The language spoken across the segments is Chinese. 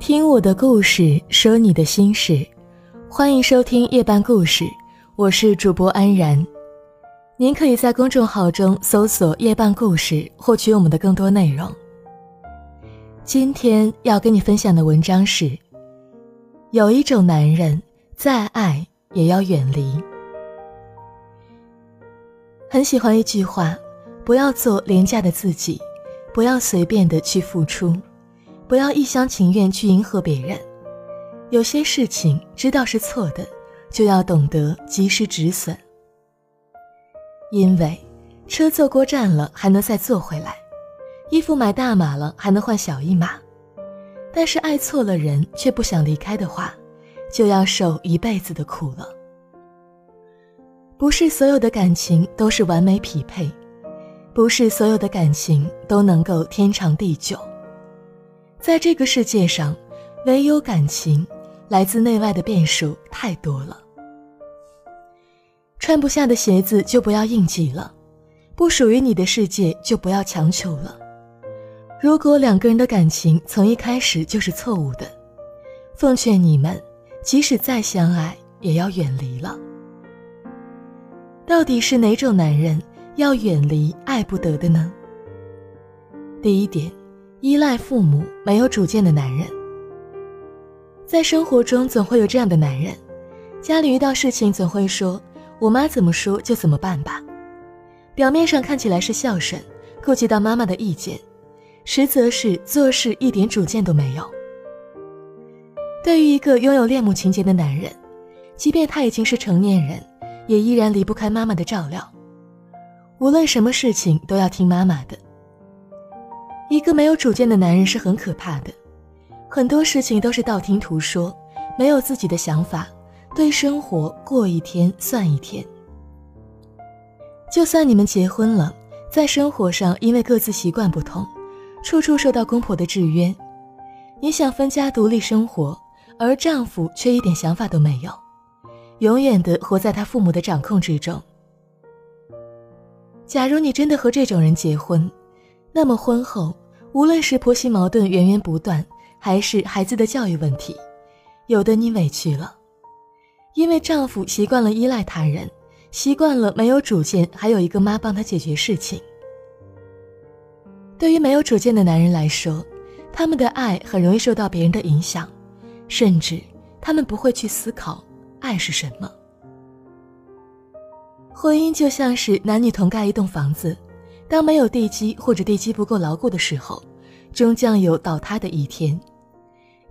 听我的故事，说你的心事，欢迎收听夜半故事，我是主播安然。您可以在公众号中搜索“夜半故事”，获取我们的更多内容。今天要跟你分享的文章是：有一种男人，再爱也要远离。很喜欢一句话：不要做廉价的自己，不要随便的去付出。不要一厢情愿去迎合别人，有些事情知道是错的，就要懂得及时止损。因为车坐过站了还能再坐回来，衣服买大码了还能换小一码，但是爱错了人却不想离开的话，就要受一辈子的苦了。不是所有的感情都是完美匹配，不是所有的感情都能够天长地久。在这个世界上，唯有感情，来自内外的变数太多了。穿不下的鞋子就不要硬挤了，不属于你的世界就不要强求了。如果两个人的感情从一开始就是错误的，奉劝你们，即使再相爱，也要远离了。到底是哪种男人要远离爱不得的呢？第一点。依赖父母、没有主见的男人，在生活中总会有这样的男人，家里遇到事情总会说：“我妈怎么说就怎么办吧。”表面上看起来是孝顺，顾及到妈妈的意见，实则是做事一点主见都没有。对于一个拥有恋母情节的男人，即便他已经是成年人，也依然离不开妈妈的照料，无论什么事情都要听妈妈的。一个没有主见的男人是很可怕的，很多事情都是道听途说，没有自己的想法，对生活过一天算一天。就算你们结婚了，在生活上因为各自习惯不同，处处受到公婆的制约，你想分家独立生活，而丈夫却一点想法都没有，永远的活在他父母的掌控之中。假如你真的和这种人结婚，那么婚后。无论是婆媳矛盾源源不断，还是孩子的教育问题，有的你委屈了，因为丈夫习惯了依赖他人，习惯了没有主见，还有一个妈帮他解决事情。对于没有主见的男人来说，他们的爱很容易受到别人的影响，甚至他们不会去思考爱是什么。婚姻就像是男女同盖一栋房子。当没有地基或者地基不够牢固的时候，终将有倒塌的一天。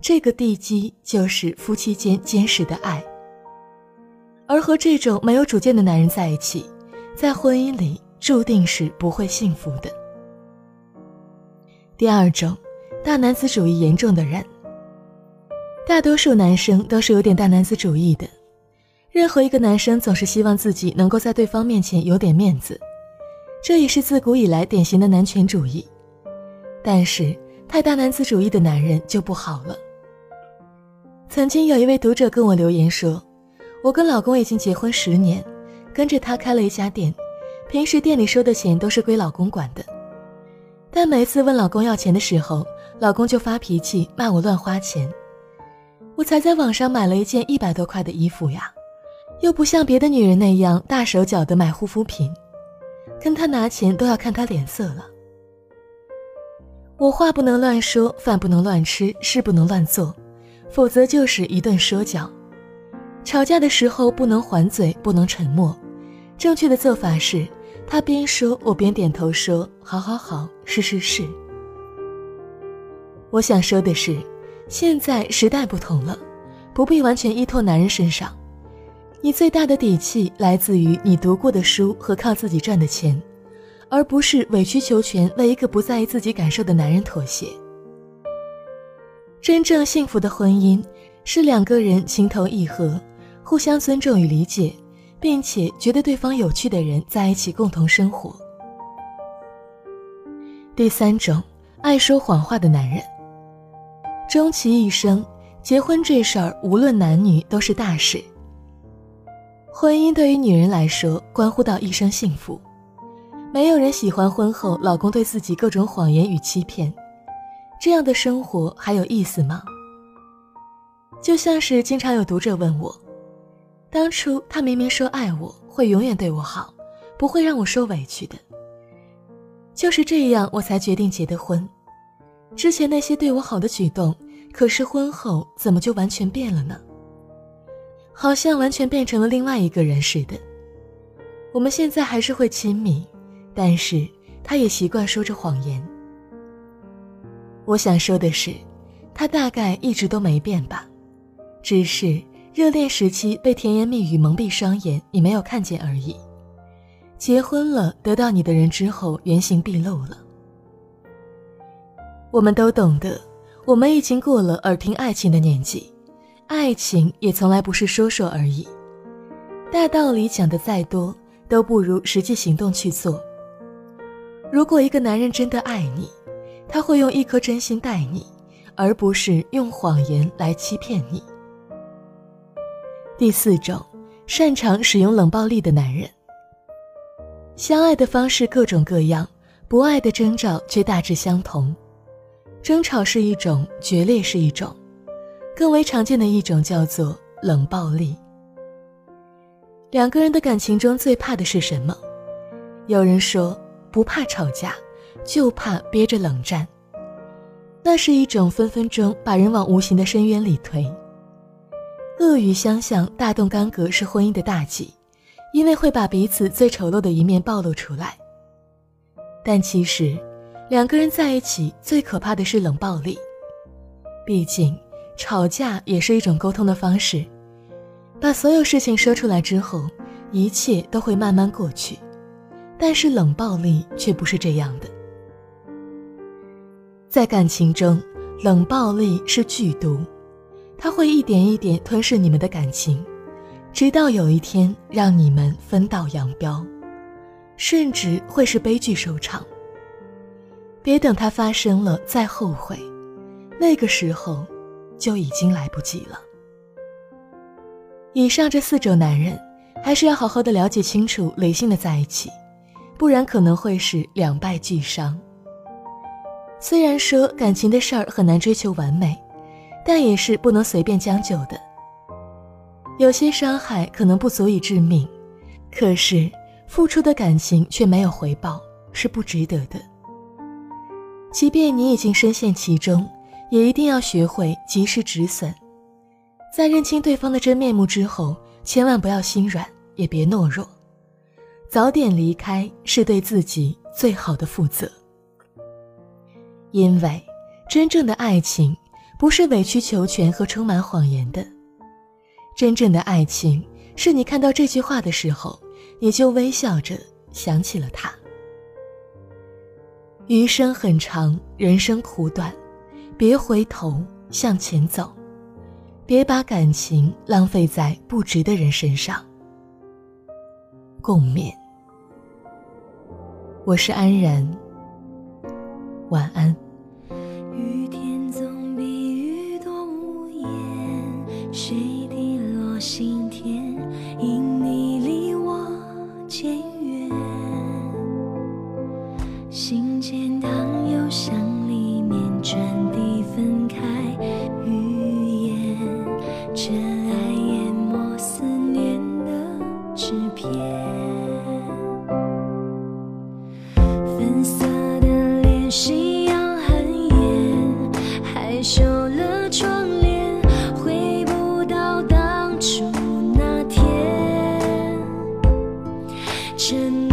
这个地基就是夫妻间坚实的爱。而和这种没有主见的男人在一起，在婚姻里注定是不会幸福的。第二种，大男子主义严重的人。大多数男生都是有点大男子主义的，任何一个男生总是希望自己能够在对方面前有点面子。这也是自古以来典型的男权主义，但是太大男子主义的男人就不好了。曾经有一位读者跟我留言说：“我跟老公已经结婚十年，跟着他开了一家店，平时店里收的钱都是归老公管的，但每次问老公要钱的时候，老公就发脾气骂我乱花钱。我才在网上买了一件一百多块的衣服呀，又不像别的女人那样大手脚的买护肤品。”跟他拿钱都要看他脸色了。我话不能乱说，饭不能乱吃，事不能乱做，否则就是一顿说教。吵架的时候不能还嘴，不能沉默。正确的做法是，他边说，我边点头说：“好好好，是是是。”我想说的是，现在时代不同了，不必完全依托男人身上。你最大的底气来自于你读过的书和靠自己赚的钱，而不是委曲求全为一个不在意自己感受的男人妥协。真正幸福的婚姻是两个人情投意合，互相尊重与理解，并且觉得对方有趣的人在一起共同生活。第三种，爱说谎话的男人，终其一生，结婚这事儿无论男女都是大事。婚姻对于女人来说，关乎到一生幸福。没有人喜欢婚后老公对自己各种谎言与欺骗，这样的生活还有意思吗？就像是经常有读者问我，当初他明明说爱我，会永远对我好，不会让我受委屈的。就是这样，我才决定结的婚。之前那些对我好的举动，可是婚后怎么就完全变了呢？好像完全变成了另外一个人似的。我们现在还是会亲密，但是他也习惯说着谎言。我想说的是，他大概一直都没变吧，只是热恋时期被甜言蜜语蒙蔽双眼，你没有看见而已。结婚了，得到你的人之后，原形毕露了。我们都懂得，我们已经过了耳听爱情的年纪，爱情也从来不是说说而已。大道理讲的再多，都不如实际行动去做。如果一个男人真的爱你，他会用一颗真心待你，而不是用谎言来欺骗你。第四种，擅长使用冷暴力的男人。相爱的方式各种各样，不爱的征兆却大致相同。争吵是一种，决裂是一种，更为常见的一种叫做冷暴力。两个人的感情中最怕的是什么？有人说不怕吵架，就怕憋着冷战。那是一种分分钟把人往无形的深渊里推。恶语相向、大动干戈是婚姻的大忌，因为会把彼此最丑陋的一面暴露出来。但其实。两个人在一起最可怕的是冷暴力，毕竟吵架也是一种沟通的方式，把所有事情说出来之后，一切都会慢慢过去。但是冷暴力却不是这样的，在感情中，冷暴力是剧毒，它会一点一点吞噬你们的感情，直到有一天让你们分道扬镳，甚至会是悲剧收场。别等它发生了再后悔，那个时候就已经来不及了。以上这四种男人，还是要好好的了解清楚，理性的在一起，不然可能会是两败俱伤。虽然说感情的事儿很难追求完美，但也是不能随便将就的。有些伤害可能不足以致命，可是付出的感情却没有回报，是不值得的。即便你已经深陷其中，也一定要学会及时止损。在认清对方的真面目之后，千万不要心软，也别懦弱，早点离开是对自己最好的负责。因为真正的爱情不是委曲求全和充满谎言的，真正的爱情是你看到这句话的时候，你就微笑着想起了他。余生很长，人生苦短，别回头向前走，别把感情浪费在不值的人身上。共勉。我是安然，晚安。雨天总比雨多无言，水滴落心真